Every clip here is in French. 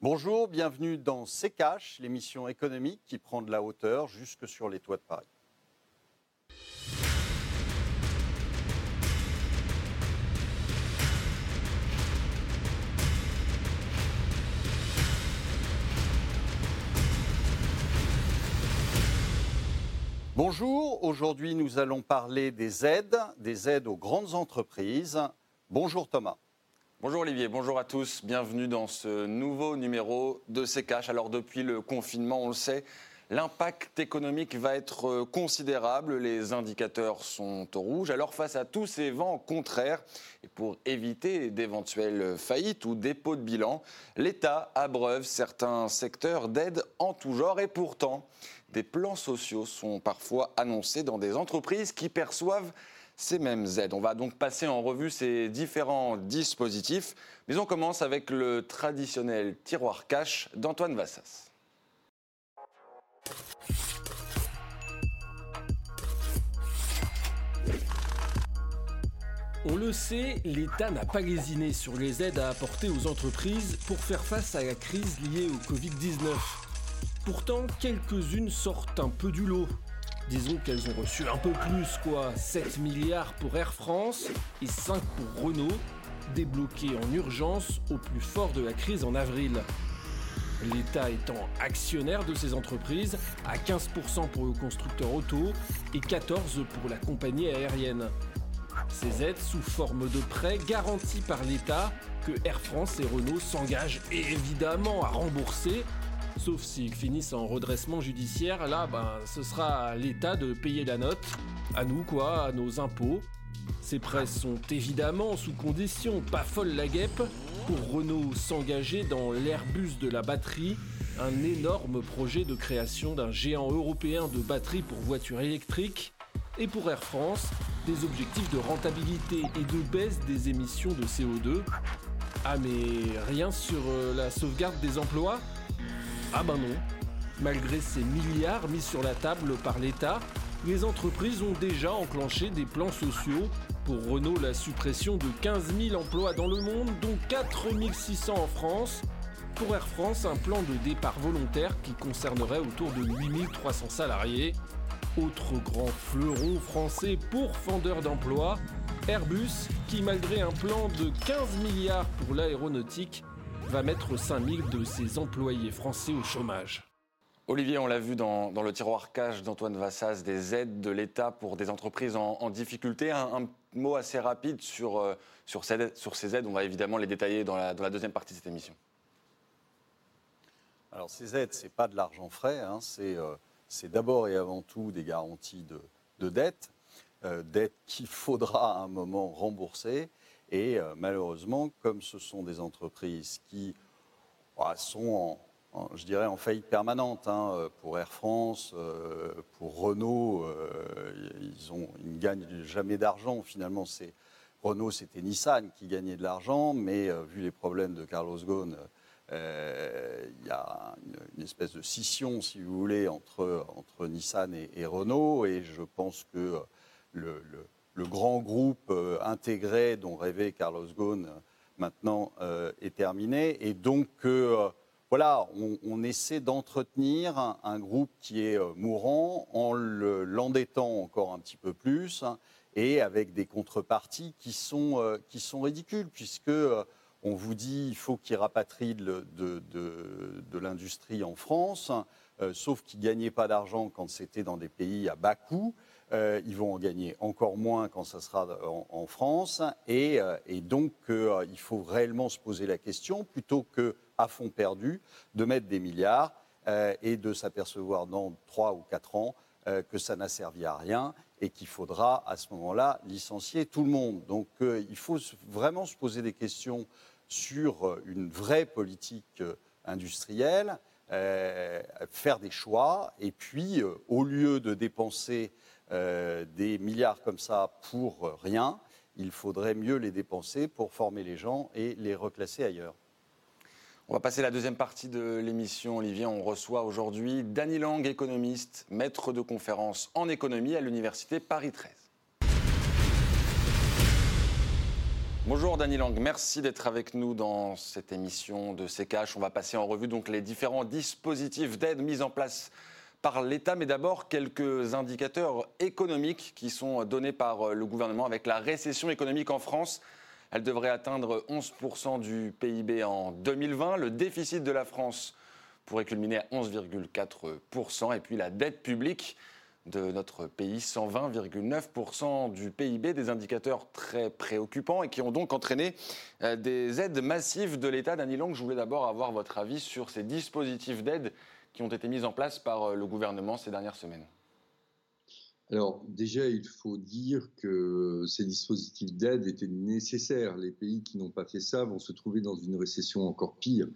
Bonjour, bienvenue dans C'est l'émission économique qui prend de la hauteur jusque sur les toits de Paris. Bonjour, aujourd'hui nous allons parler des aides, des aides aux grandes entreprises. Bonjour Thomas. Bonjour Olivier, bonjour à tous, bienvenue dans ce nouveau numéro de CKH. Alors depuis le confinement, on le sait, l'impact économique va être considérable, les indicateurs sont au rouge. Alors face à tous ces vents contraires, et pour éviter d'éventuelles faillites ou dépôts de bilan, l'État abreuve certains secteurs d'aide en tout genre et pourtant, des plans sociaux sont parfois annoncés dans des entreprises qui perçoivent ces mêmes aides. On va donc passer en revue ces différents dispositifs, mais on commence avec le traditionnel tiroir cash d'Antoine Vassas. On le sait, l'État n'a pas lésiné sur les aides à apporter aux entreprises pour faire face à la crise liée au Covid-19. Pourtant, quelques-unes sortent un peu du lot. Disons qu'elles ont reçu un peu plus, quoi. 7 milliards pour Air France et 5 pour Renault, débloqués en urgence au plus fort de la crise en avril. L'État étant actionnaire de ces entreprises à 15% pour le constructeur auto et 14% pour la compagnie aérienne. Ces aides sous forme de prêts garantis par l'État que Air France et Renault s'engagent évidemment à rembourser Sauf s'ils finissent en redressement judiciaire, là, ben, ce sera à l'État de payer la note, à nous quoi, à nos impôts. Ces prêts sont évidemment sous condition pas folle la guêpe pour Renault s'engager dans l'Airbus de la batterie, un énorme projet de création d'un géant européen de batteries pour voitures électriques, et pour Air France, des objectifs de rentabilité et de baisse des émissions de CO2. Ah mais rien sur euh, la sauvegarde des emplois? Ah ben non. Malgré ces milliards mis sur la table par l'État, les entreprises ont déjà enclenché des plans sociaux. Pour Renault, la suppression de 15 000 emplois dans le monde, dont 4 600 en France. Pour Air France, un plan de départ volontaire qui concernerait autour de 8 300 salariés. Autre grand fleuron français pour fendeur d'emplois, Airbus, qui malgré un plan de 15 milliards pour l'aéronautique, va mettre 5000 de ses employés français au chômage. Olivier, on l'a vu dans, le tiroir cash d'Antoine Vassas, des aides de l'État pour des entreprises en, difficulté. Un, mot assez rapide sur, euh, sur, ces aides. On va évidemment les détailler dans la, deuxième partie de cette émission. Alors ces aides, ce n'est pas de l'argent frais, hein. euh, c'est d'abord et avant tout des garanties de, de dette, euh, dette qu'il faudra à un moment rembourser. Et euh, malheureusement, comme ce sont des entreprises qui bah, sont en, je dirais, en faillite permanente. Hein, euh, pour Air France, euh, pour Renault, ils, ne gagnent jamais d'argent. Finalement, c'est Renault, c'était Nissan qui gagnait de l'argent, mais vu les problèmes de Carlos Ghosn, il y a une, espèce de scission, si vous voulez, entre, entre Nissan et, Renault. Et je pense que le grand groupe euh, intégré dont rêvait Carlos Ghosn euh, maintenant euh, est terminé. Et donc, voilà, on, essaie d'entretenir un, groupe qui est mourant en l'endettant encore un petit peu plus et avec des contreparties qui sont, qui sont ridicules, puisque on vous dit il faut qu'il rapatrie de, de, l'industrie en France, sauf qu'il ne gagnait pas d'argent quand c'était dans des pays à bas coût. Euh, ils vont en gagner encore moins quand ça sera en, France. Et, euh, donc, euh, il faut réellement se poser la question, plutôt qu'à fond perdu, de mettre des milliards et de s'apercevoir dans trois ou quatre ans que ça n'a servi à rien et qu'il faudra à ce moment-là licencier tout le monde. Donc, il faut vraiment se poser des questions sur une vraie politique industrielle. faire des choix et puis, au lieu de dépenser euh, des milliards comme ça pour rien, il faudrait mieux les dépenser pour former les gens et les reclasser ailleurs. On va passer à la deuxième partie de l'émission, Olivier. On reçoit aujourd'hui Dany Lang, économiste, maître de conférence en économie à l'université Paris 13. Bonjour Dany Lang, merci d'être avec nous dans cette émission de CKH. On va passer en revue donc les différents dispositifs d'aide mis en place par l'État, mais d'abord quelques indicateurs économiques qui sont donnés par le gouvernement avec la récession économique en France. Elle devrait atteindre 11% du PIB en 2020. Le déficit de la France pourrait culminer à 11,4%. Et puis la dette publique de notre pays, 120,9% du PIB, des indicateurs très préoccupants et qui ont donc entraîné euh, des aides massives de l'État. Dany Long, je voulais d'abord avoir votre avis sur ces dispositifs d'aide qui ont été mis en place par euh, le gouvernement ces dernières semaines. Alors déjà, il faut dire que ces dispositifs d'aide étaient nécessaires. Les pays qui n'ont pas fait ça vont se trouver dans une récession encore pire.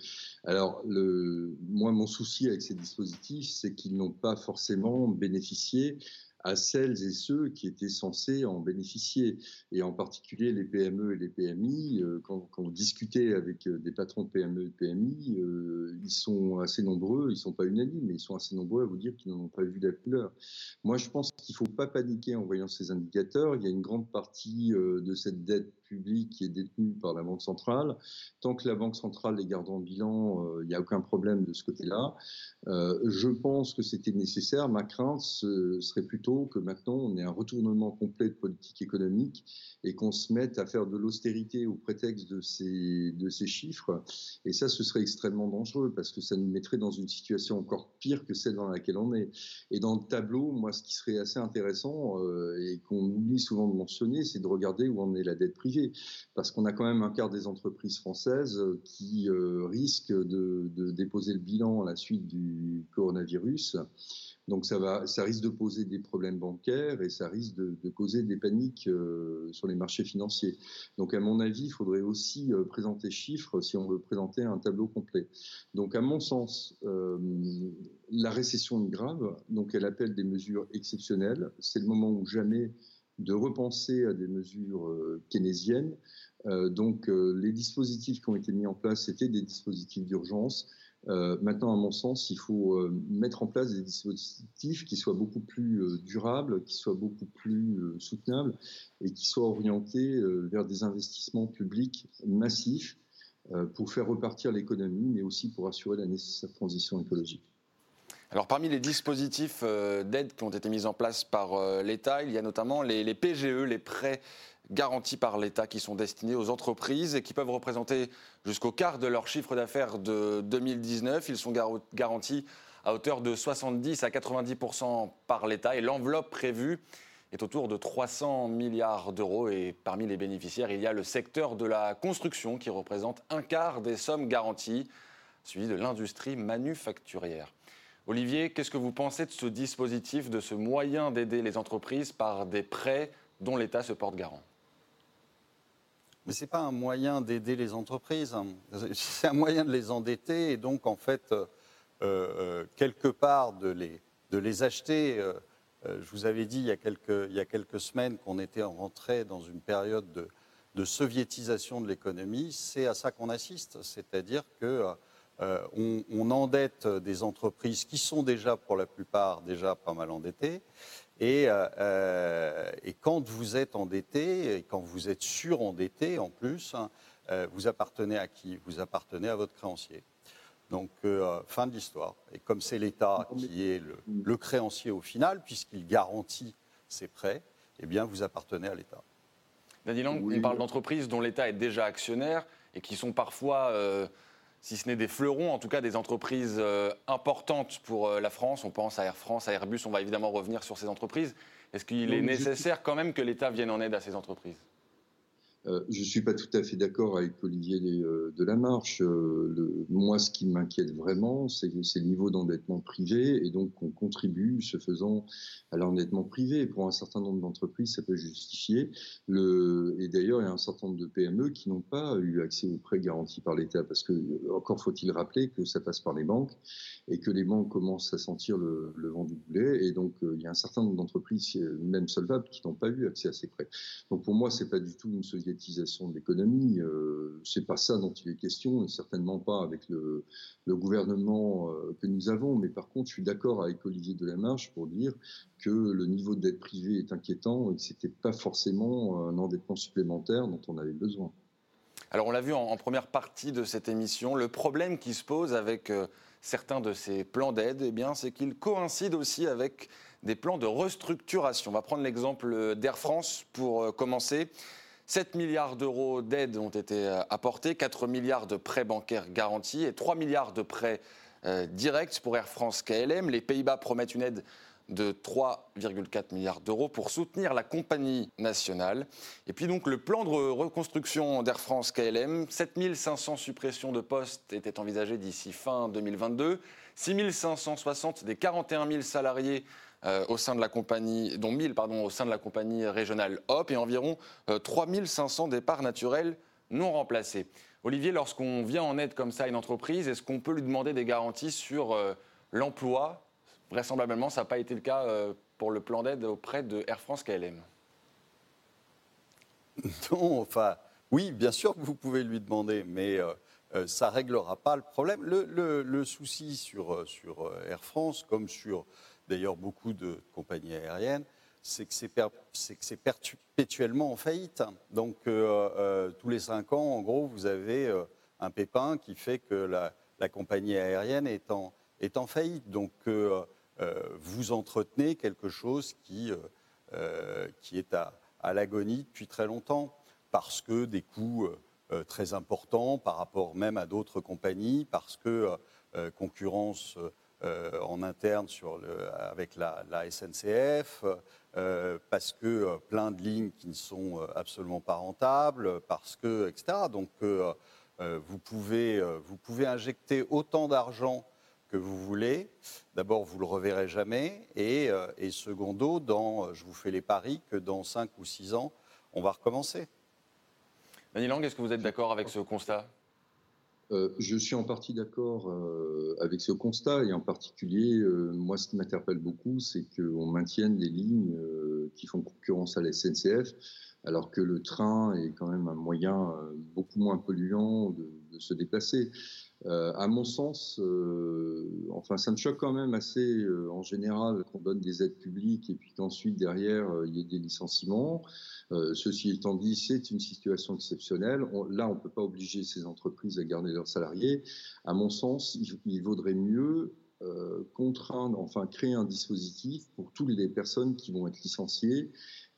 Alors moi, mon souci avec ces dispositifs, c'est qu'ils n'ont pas forcément bénéficié à celles et ceux qui étaient censés en bénéficier, et en particulier les PME et les PMI. Euh, quand, vous discutez avec euh, des patrons de PME et PMI, euh, ils sont assez nombreux, ils ne sont pas unanimes, mais ils sont assez nombreux à vous dire qu'ils n'en ont pas vu la couleur. Moi, je pense qu'il ne faut pas paniquer en voyant ces indicateurs. Il y a une grande partie de cette dette publique qui est détenue par la Banque centrale. Tant que la Banque centrale les garde en bilan, il n'y a aucun problème de ce côté-là. je pense que c'était nécessaire. Ma crainte ce serait plutôt que maintenant on ait un retournement complet de politique économique et qu'on se mette à faire de l'austérité au prétexte de ces, de ces chiffres. Et ça, ce serait extrêmement dangereux parce que ça nous mettrait dans une situation encore pire que celle dans laquelle on est. Et dans le tableau, moi, ce qui serait assez intéressant euh, et qu'on oublie souvent de mentionner, c'est de regarder où en est la dette privée. Parce qu'on a quand même un quart des entreprises françaises qui euh, risquent de, déposer le bilan à la suite du coronavirus. Donc ça, va, ça risque de poser des problèmes bancaires et ça risque de, causer des paniques euh, sur les marchés financiers. Donc à mon avis, il faudrait aussi euh, présenter chiffres si on veut présenter un tableau complet. Donc à mon sens, euh, la récession est grave, donc elle appelle des mesures exceptionnelles. C'est le moment où jamais de repenser à des mesures keynésiennes. donc les dispositifs qui ont été mis en place, c'était des dispositifs d'urgence. Euh, maintenant, à mon sens, il faut euh, mettre en place des dispositifs qui soient beaucoup plus euh, durables, qui soient beaucoup plus soutenables et qui soient orientés vers des investissements publics massifs pour faire repartir l'économie, mais aussi pour assurer la nécessaire transition écologique. Alors parmi les dispositifs d'aide qui ont été mis en place par l'État, il y a notamment les, les PGE, les prêts garantis par l'État qui sont destinés aux entreprises et qui peuvent représenter jusqu'au quart de leur chiffre d'affaires de 2019. Ils sont garantis à hauteur de 70 à 90% par l'État et l'enveloppe prévue est autour de 300 milliards d'euros et parmi les bénéficiaires, il y a le secteur de la construction qui représente un quart des sommes garanties, suivi de l'industrie manufacturière. Olivier, qu'est-ce que vous pensez de ce dispositif, de ce moyen d'aider les entreprises par des prêts dont l'État se porte garant? Mais ce n'est pas un moyen d'aider les entreprises, hein. c'est un moyen de les endetter et donc en fait, euh, euh, quelque part, de les, de les acheter. Euh, je vous avais dit il y a quelques, il y a quelques semaines qu'on était rentré dans une période de, de soviétisation de l'économie. C'est à ça qu'on assiste, c'est-à-dire que on, on, endette des entreprises qui sont déjà, pour la plupart, déjà pas mal endettées, euh, euh, et, quand vous êtes endetté, et quand vous êtes surendetté en plus, hein, euh, vous appartenez à qui? Vous appartenez à votre créancier. Donc, fin de l'histoire. Et comme c'est l'État qui est le, créancier au final, puisqu'il garantit ses prêts, eh bien, vous appartenez à l'État. Daniel on parle d'entreprises dont l'État est déjà actionnaire et qui sont parfois si ce n'est des fleurons, en tout cas des entreprises euh, importantes pour euh, la France. On pense à Air France, à Airbus, on va évidemment revenir sur ces entreprises. Est-ce qu'il est nécessaire quand même que l'État vienne en aide à ces entreprises? Euh, je ne suis pas tout à fait d'accord avec Olivier euh, de la Marche. Euh, moi, ce qui m'inquiète vraiment, c'est le niveau d'endettement privé et donc qu'on contribue, ce faisant, à l'endettement privé. Pour un certain nombre d'entreprises, ça peut justifier. Le, et d'ailleurs, il y a un certain nombre de PME qui n'ont pas eu accès aux prêts garantis par l'État parce que, encore faut-il rappeler que ça passe par les banques et que les banques commencent à sentir le, le vent du boulet. Et donc, il y a un certain nombre d'entreprises, même solvables, qui n'ont pas eu accès à ces prêts. Donc, pour moi, c'est pas du tout une société de l'économie. Euh, c'est pas ça dont il est question, et certainement pas avec le, gouvernement euh, que nous avons. Mais par contre, je suis d'accord avec Olivier Delamarche pour dire que le niveau de dette privée est inquiétant et que c'était pas forcément un endettement supplémentaire dont on avait besoin. Alors on l'a vu en, première partie de cette émission, le problème qui se pose avec euh, certains de ces plans d'aide, eh bien, c'est qu'ils coïncident aussi avec des plans de restructuration. On va prendre l'exemple d'Air France pour euh, commencer. 7 milliards d'euros d'aide ont été euh, apportés, 4 milliards de prêts bancaires garantis et 3 milliards de prêts directs pour Air France KLM. Les Pays-Bas promettent une aide de 3,4 milliards d'euros pour soutenir la compagnie nationale. Et puis donc le plan de reconstruction d'Air France KLM, 7500 suppressions de postes étaient envisagées d'ici fin 2022, 6560 des 41 000 salariés euh, au sein de la compagnie, dont 1000 pardon, au sein de la compagnie régionale HOP et environ 3500 euh, départs naturels non remplacés. Olivier, lorsqu'on vient en aide comme ça à une entreprise, est-ce qu'on peut lui demander des garanties sur euh, l'emploi, Vraisemblablement, ça n'a pas été le cas euh, pour le plan d'aide auprès de Air France KLM. Non, enfin, oui, bien sûr que vous pouvez lui demander, mais ça ne réglera pas le problème. Le, souci sur Air France, comme sur d'ailleurs beaucoup de compagnies aériennes, c'est que c'est perpétuellement en faillite. Donc, tous les cinq ans, en gros, vous avez un pépin qui fait que la, compagnie aérienne est en, faillite. Donc, euh, vous entretenez quelque chose euh, euh, qui est à, l'agonie depuis très longtemps, parce que des coûts très importants par rapport même à d'autres compagnies, parce que concurrence en interne avec la, SNCF, parce que plein de lignes qui ne sont absolument pas rentables, parce que, etc. Donc, vous, pouvez, vous pouvez injecter autant d'argent que vous voulez. D'abord, vous le reverrez jamais. Et, euh, secondo, dans, euh, je vous fais les paris que dans 5 ou 6 ans, on va recommencer. Dany Lang, est-ce que vous êtes d'accord avec ce constat? Euh, je suis en partie d'accord avec ce constat et en particulier, moi, ce qui m'interpelle beaucoup, c'est qu'on maintienne des lignes qui font concurrence à la SNCF, alors que le train est quand même un moyen beaucoup moins polluant de se déplacer. Euh, à mon sens, euh, enfin, ça me choque quand même assez euh, en général qu'on donne des aides publiques et puis qu'ensuite derrière il y ait des licenciements. ceci étant dit, c'est une situation exceptionnelle. là, on ne peut pas obliger ces entreprises à garder leurs salariés. À mon sens, il, vaudrait mieux contraindre, enfin créer un dispositif pour toutes les personnes qui vont être licenciées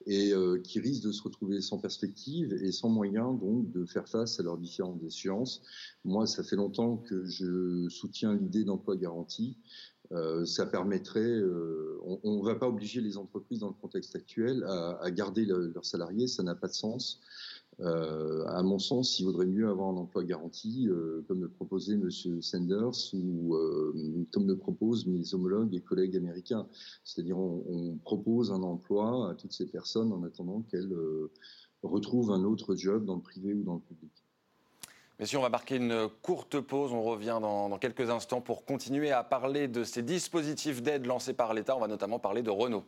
et euh, qui risquent de se retrouver sans perspective et sans moyen donc de faire face à leurs différentes échéances. Moi, ça fait longtemps que je soutiens l'idée d'emploi garanti. Euh, ça permettrait, euh, on ne va pas obliger les entreprises dans le contexte actuel à, à garder leurs salariés, ça n'a pas de sens. Euh, à mon sens, il vaudrait mieux avoir un emploi garanti, euh, comme le proposait M. Sanders ou euh, comme le proposent mes homologues et collègues américains. C'est-à-dire, on, propose un emploi à toutes ces personnes en attendant qu'elles retrouvent un autre job dans le privé ou dans le public. Messieurs, on va marquer une courte pause. On revient dans, dans quelques instants pour continuer à parler de ces dispositifs d'aide lancés par l'État. On va notamment parler de Renault.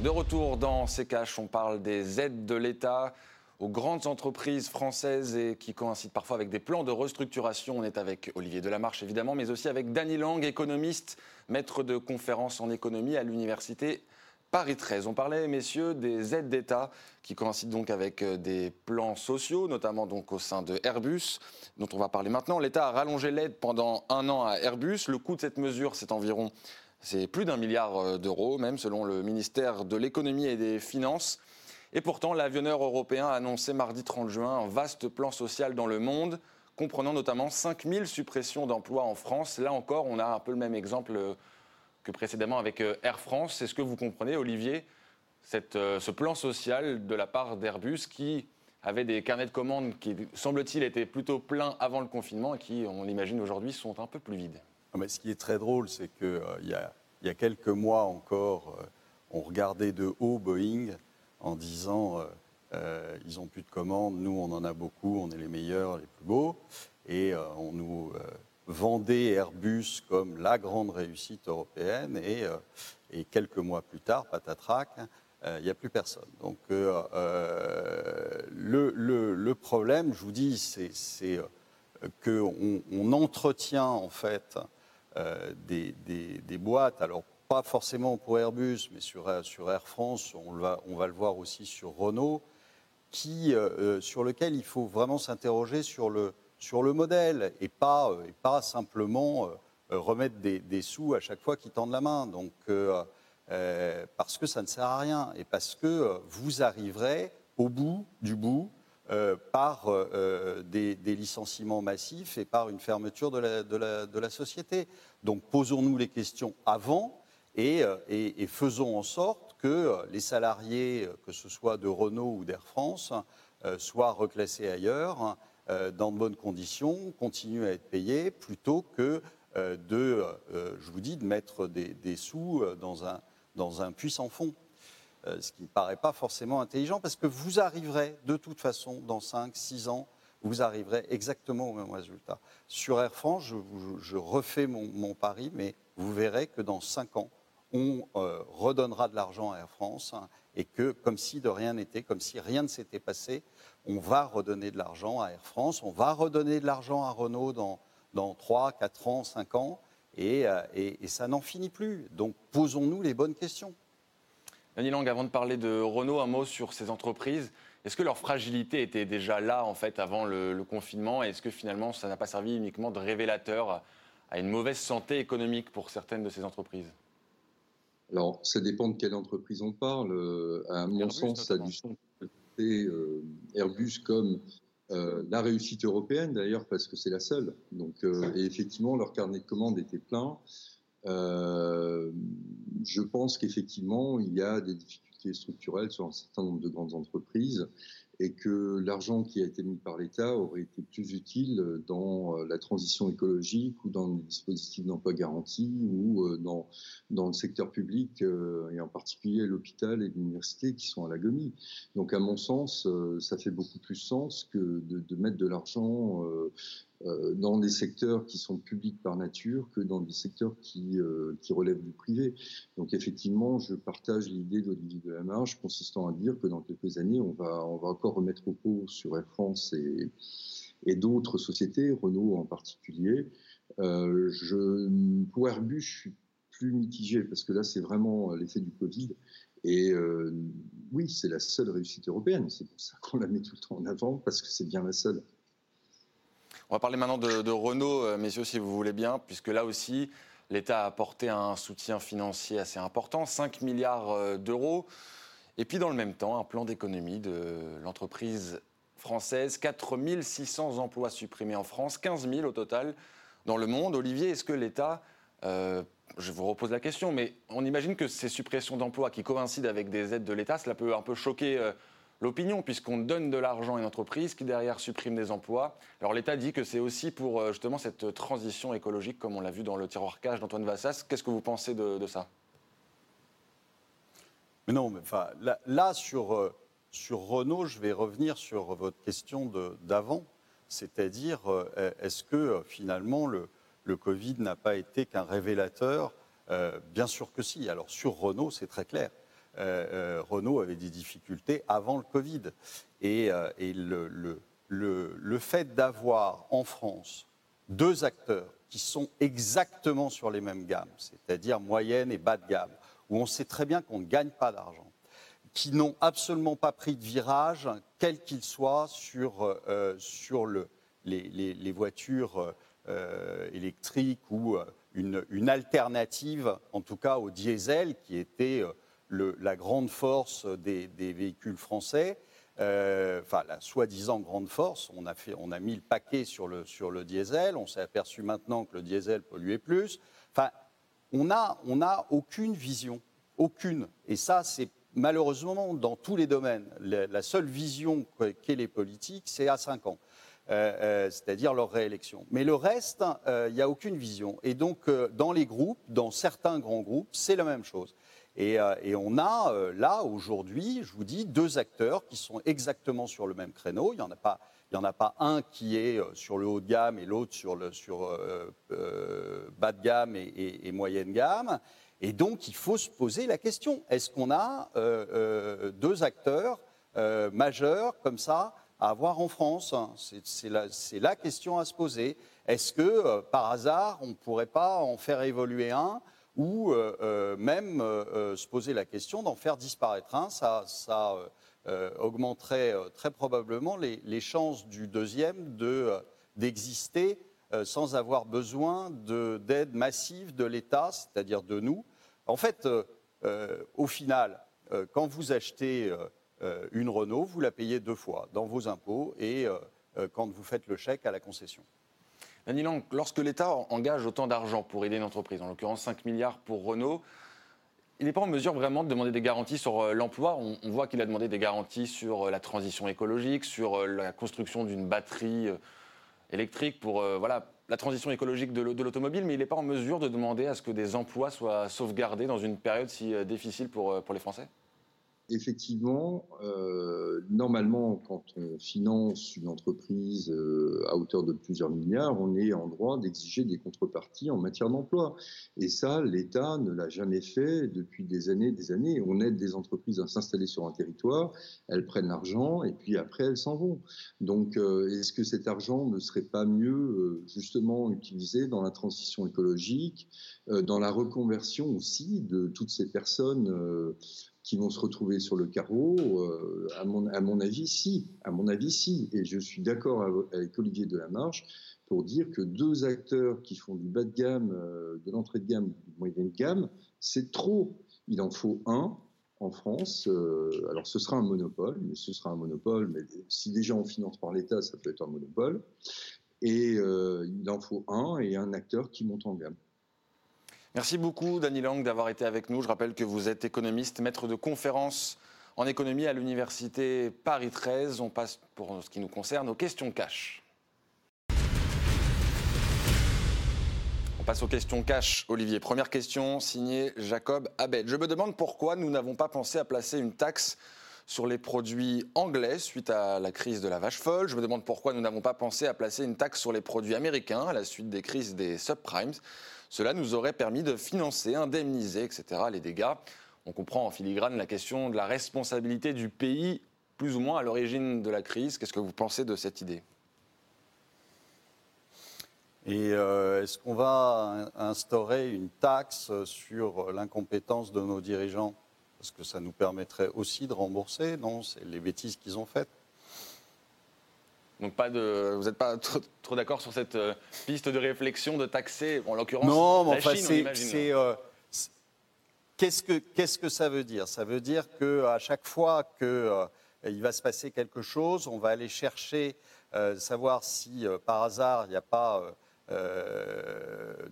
De retour dans ces caches, on parle des aides de l'État aux grandes entreprises françaises et qui coïncident parfois avec des plans de restructuration. On est avec Olivier Delamarche évidemment, mais aussi avec Dany Lang, économiste, maître de conférences en économie à l'université Paris 13. On parlait, messieurs, des aides d'État qui coïncident donc avec euh, des plans sociaux, notamment donc au sein de Airbus, dont on va parler maintenant. L'État a rallongé l'aide pendant un an à Airbus. Le coût de cette mesure, c'est environ c'est plus d'un milliard euh, d'euros, même selon le ministère de l'économie et des finances. Et pourtant, l'avionneur européen a annoncé mardi 30 juin un vaste plan social dans le monde, comprenant notamment 5000 suppressions d'emplois en France. Là encore, on a un peu le même exemple euh, que précédemment avec euh, Air France. Est-ce que vous comprenez, Olivier, ce plan social de la part d'Airbus qui avait des carnets de commandes qui, semble-t-il, étaient plutôt pleins avant le confinement et qui, on l'imagine aujourd'hui, sont un peu plus vides? Mais ce qui est très drôle, c'est qu'il euh, y, a, quelques mois encore, euh, on regardait de haut Boeing en disant euh, ils n'ont plus de commandes, nous on en a beaucoup, on est les meilleurs, les plus beaux. Et on nous vendait Airbus comme la grande réussite européenne. Et, quelques mois plus tard, patatrac, il n'y a plus personne. Donc le, problème, je vous dis, c'est qu'on on entretient en fait euh, des, boîtes, alors pas forcément pour Airbus, mais sur, sur Air France, on va, on va le voir aussi sur Renault, qui, sur lequel il faut vraiment s'interroger sur le, sur le modèle et pas, et pas simplement remettre des, des, sous à chaque fois qu'ils tendent la main. Donc, parce que ça ne sert à rien et parce que vous arriverez au bout du bout euh, par euh, euh, des, licenciements massifs et par une fermeture de la, société. Donc posons-nous les questions avant et, faisons en sorte que les salariés, que ce soit de Renault ou d'Air France, soient reclassés ailleurs dans de bonnes conditions, continuent à être payés, plutôt que de, je vous dis, de mettre des, sous dans un, dans un. Euh, ce qui ne paraît pas forcément intelligent, parce que vous arriverez de toute façon, dans 5, 6 ans, vous arriverez exactement au même résultat. Sur Air France, je, refais mon, pari, mais vous verrez que dans 5 ans, on euh, redonnera de l'argent à Air France hein, et que, comme si de rien n'était, comme si rien ne s'était passé, on va redonner de l'argent à Air France, on va redonner de l'argent à Renault dans, dans 3, 4 ans, 5 ans, euh, et ça n'en finit plus. Donc posons-nous les bonnes questions. Denis Lang, avant de parler de Renault, un mot sur ces entreprises. Est-ce que leur fragilité était déjà là, en fait, avant le, confinement? Est-ce que finalement, ça n'a pas servi uniquement de révélateur à une mauvaise santé économique pour certaines de ces entreprises? Alors, ça dépend de quelle entreprise on parle. À mon sens, ça a du sens euh, Airbus comme euh, la réussite européenne, d'ailleurs, parce que c'est la seule. Donc, euh, et effectivement, leur carnet de commandes était plein. Euh, je pense qu'effectivement, il y a des difficultés structurelles sur un certain nombre de grandes entreprises et que l'argent qui a été mis par l'État aurait été plus utile dans euh, la transition écologique ou dans les dispositifs d'emploi garanti ou euh, dans, dans le secteur public et en particulier l'hôpital et l'université qui sont à l'agonie. Donc à mon sens, ça fait beaucoup plus sens que de, mettre de l'argent dans des secteurs qui sont publics par nature que dans des secteurs qui, euh, relèvent du privé. Donc effectivement, je partage l'idée d'Olivier Delamarche consistant à dire que dans quelques années, on va, encore remettre au pot sur Air France et, et d'autres sociétés, Renault en particulier. Euh, je, pour Airbus, je suis plus mitigé parce que là, c'est vraiment l'effet du Covid. Et oui, c'est la seule réussite européenne. C'est pour ça qu'on la met tout le temps en avant parce que c'est bien la seule. On va parler maintenant de, Renault, euh, messieurs, si vous voulez bien, puisque là aussi, l'État a apporté un soutien financier assez important, 5 milliards euh, d'euros. Et puis, dans le même temps, un plan d'économie de l'entreprise française, 4 600 emplois supprimés en France, 15 000 au total dans le monde. Olivier, est-ce que l'État, euh, je vous repose la question, mais on imagine que ces suppressions d'emplois qui coïncident avec des aides de l'État, cela peut un peu choquer l'opinion, puisqu'on donne de l'argent à une entreprise qui derrière supprime des emplois. Alors l'État dit que c'est aussi pour euh, justement cette transition écologique, comme on l'a vu dans le tiroir cache d'Antoine Vassas. Qu'est-ce que vous pensez de, ça? Mais Non, enfin, là, sur, euh, sur Renault, je vais revenir sur votre question d'avant, c'est-à-dire euh, est-ce que finalement le, le Covid n'a pas été qu'un révélateur? Bien sûr que si. Alors sur Renault, c'est très clair. Euh, euh, Renault avait des difficultés avant le Covid. Et, euh, le, fait d'avoir en France deux acteurs qui sont exactement sur les mêmes gammes, c'est-à-dire moyenne et bas de gamme, où on sait très bien qu'on ne gagne pas d'argent, qui n'ont absolument pas pris de virage, quel qu'il soit, sur, sur le, les, voitures électriques ou une, alternative, en tout cas au diesel, qui était la grande force des, véhicules français, euh, enfin la soi-disant grande force, on a, mis le paquet sur le, diesel, on s'est aperçu maintenant que le diesel polluait plus. Enfin, on n'a a aucune vision, aucune. Et ça, c'est malheureusement dans tous les domaines. La, seule vision qu'aient les politiques, c'est à 5 ans. Euh, euh, c'est-à-dire leur réélection. Mais le reste, il n'y a aucune vision. Et donc, dans les groupes, dans certains grands groupes, c'est la même chose. Euh, et, on a euh, là, aujourd'hui, je vous dis, deux acteurs qui sont exactement sur le même créneau. Il n'y en, a pas, en a pas un qui est euh, sur le haut de gamme et l'autre sur, le, sur bas de gamme et, moyenne gamme. Et donc, il faut se poser la question, est-ce qu'on a deux acteurs majeurs comme ça à avoir en France? C'est la, question à se poser. Est-ce que, par hasard, on ne pourrait pas en faire évoluer un ou même se poser la question d'en faire disparaître un. Ça, augmenterait très probablement les, chances du deuxième d'exister sans avoir besoin d'aide massive de l'État, c'est-à-dire de nous. En fait, au final, quand vous achetez euh, une Renault, vous la payez deux fois dans vos impôts et euh, euh, quand vous faites le chèque à la concession. Dany Lang, lorsque l'État engage autant d'argent pour aider une entreprise, en l'occurrence 5 milliards pour Renault, il n'est pas en mesure vraiment de demander des garanties sur l'emploi. On, voit qu'il a demandé des garanties sur la transition écologique, sur la construction d'une batterie électrique pour la transition écologique de l'automobile, mais il n'est pas en mesure de demander à ce que des emplois soient sauvegardés dans une période si difficile pour les Français effectivement, euh, normalement, quand on finance une entreprise euh, à hauteur de plusieurs milliards, on est en droit d'exiger des contreparties en matière d'emploi. Et ça, l'État ne l'a jamais fait depuis des années et des années. On aide des entreprises à s'installer sur un territoire, elles prennent l'argent et puis après elles s'en vont. Donc, euh, est-ce que cet argent ne serait pas mieux justement utilisé dans la transition écologique, dans la reconversion aussi de toutes ces personnes qui vont se retrouver sur le carreau euh, à, mon, avis, si. À mon avis, si. Et je suis d'accord avec Olivier Delamarche pour dire que deux acteurs qui font du bas de gamme, euh, de l'entrée de gamme, du moyen de gamme, c'est trop. Il en faut un en France. Euh, alors ce sera un monopole, mais ce sera un monopole. Mais si déjà on finance par l'État, ça peut être un monopole. Et il en faut un et un acteur qui monte en gamme. Merci beaucoup, Dany Lang, d'avoir été avec nous. Je rappelle que vous êtes économiste, maître de conférence en économie à l'Université Paris 13. On passe, pour ce qui nous concerne, aux questions cash. On passe aux questions cash, Olivier. Première question, signée Jacob Abed. Je me demande pourquoi nous n'avons pas pensé à placer une taxe sur les produits anglais suite à la crise de la vache folle. Je me demande pourquoi nous n'avons pas pensé à placer une taxe sur les produits américains à la suite des crises des subprimes. Cela nous aurait permis de financer, indemniser, etc. les dégâts. On comprend en filigrane la question de la responsabilité du pays, plus ou moins à l'origine de la crise. Qu'est-ce que vous pensez de cette idée? Et euh, est-ce qu'on va instaurer une taxe sur l'incompétence de nos dirigeants? Parce que ça nous permettrait aussi de rembourser, non? C'est les bêtises qu'ils ont faites. Donc pas de, vous n'êtes pas trop, d'accord sur cette euh, piste de réflexion de taxer, en l'occurrence, non, mais enfin, c'est, euh, qu'est-ce que qu'est-ce que ça veut dire? Ça veut dire que à chaque fois qu'il euh, va se passer quelque chose, on va aller chercher savoir si par hasard il n'y a pas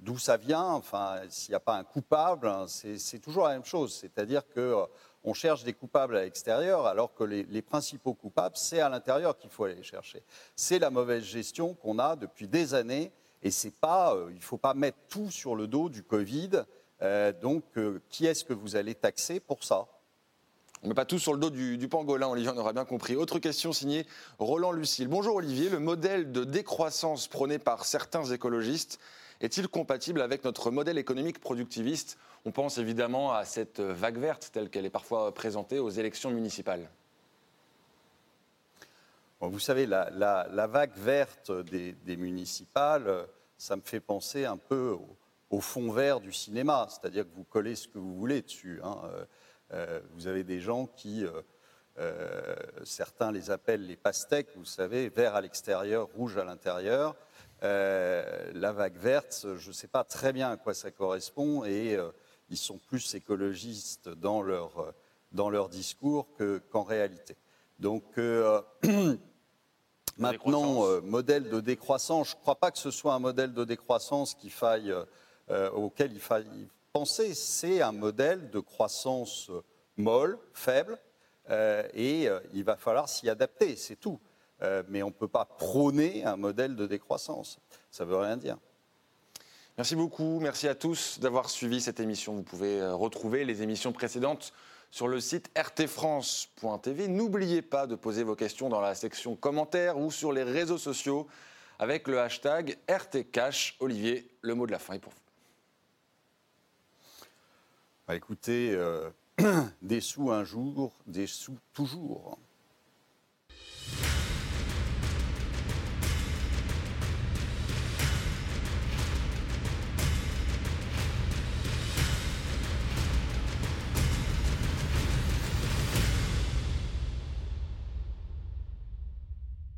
d'où ça vient, enfin s'il n'y a pas un coupable. Hein, c'est, toujours la même chose, c'est-à-dire que on cherche des coupables à l'extérieur, alors que les, principaux coupables, c'est à l'intérieur qu'il faut aller les chercher. C'est la mauvaise gestion qu'on a depuis des années, et c'est pas, euh, il ne faut pas mettre tout sur le dos du Covid. Euh, donc, euh, qui est-ce que vous allez taxer pour ça? On met pas tout sur le dos du, du, pangolin, Olivier, on aura bien compris. Autre question signée Roland Lucille. Bonjour Olivier, le modèle de décroissance prôné par certains écologistes est-il compatible avec notre modèle économique productiviste? On pense évidemment à cette vague verte telle qu'elle est parfois présentée aux élections municipales. vous savez, la, vague verte des, municipales, ça me fait penser un peu au, fond vert du cinéma, c'est-à-dire que vous collez ce que vous voulez dessus. Hein. Euh, euh, vous avez des gens qui, euh, certains les appellent les pastèques, vous savez, vert à l'extérieur, rouge à l'intérieur. Euh, la vague verte, je ne sais pas très bien à quoi ça correspond et euh, ils sont plus écologistes dans leur, euh, dans leur discours qu'en réalité. Donc maintenant, modèle de décroissance, je ne crois pas que ce soit un modèle de décroissance faille, auquel il faille penser. C'est un modèle de croissance molle, faible, et il va falloir s'y adapter, c'est tout. Euh, mais on ne peut pas prôner un modèle de décroissance. Ça ne veut rien dire. Merci beaucoup. Merci à tous d'avoir suivi cette émission. Vous pouvez euh, retrouver les émissions précédentes sur le site rtfrance.tv. N'oubliez pas de poser vos questions dans la section commentaires ou sur les réseaux sociaux avec le hashtag RTCash. Olivier, le mot de la fin est pour vous. Bah, écoutez, euh, des sous un jour, des sous toujours.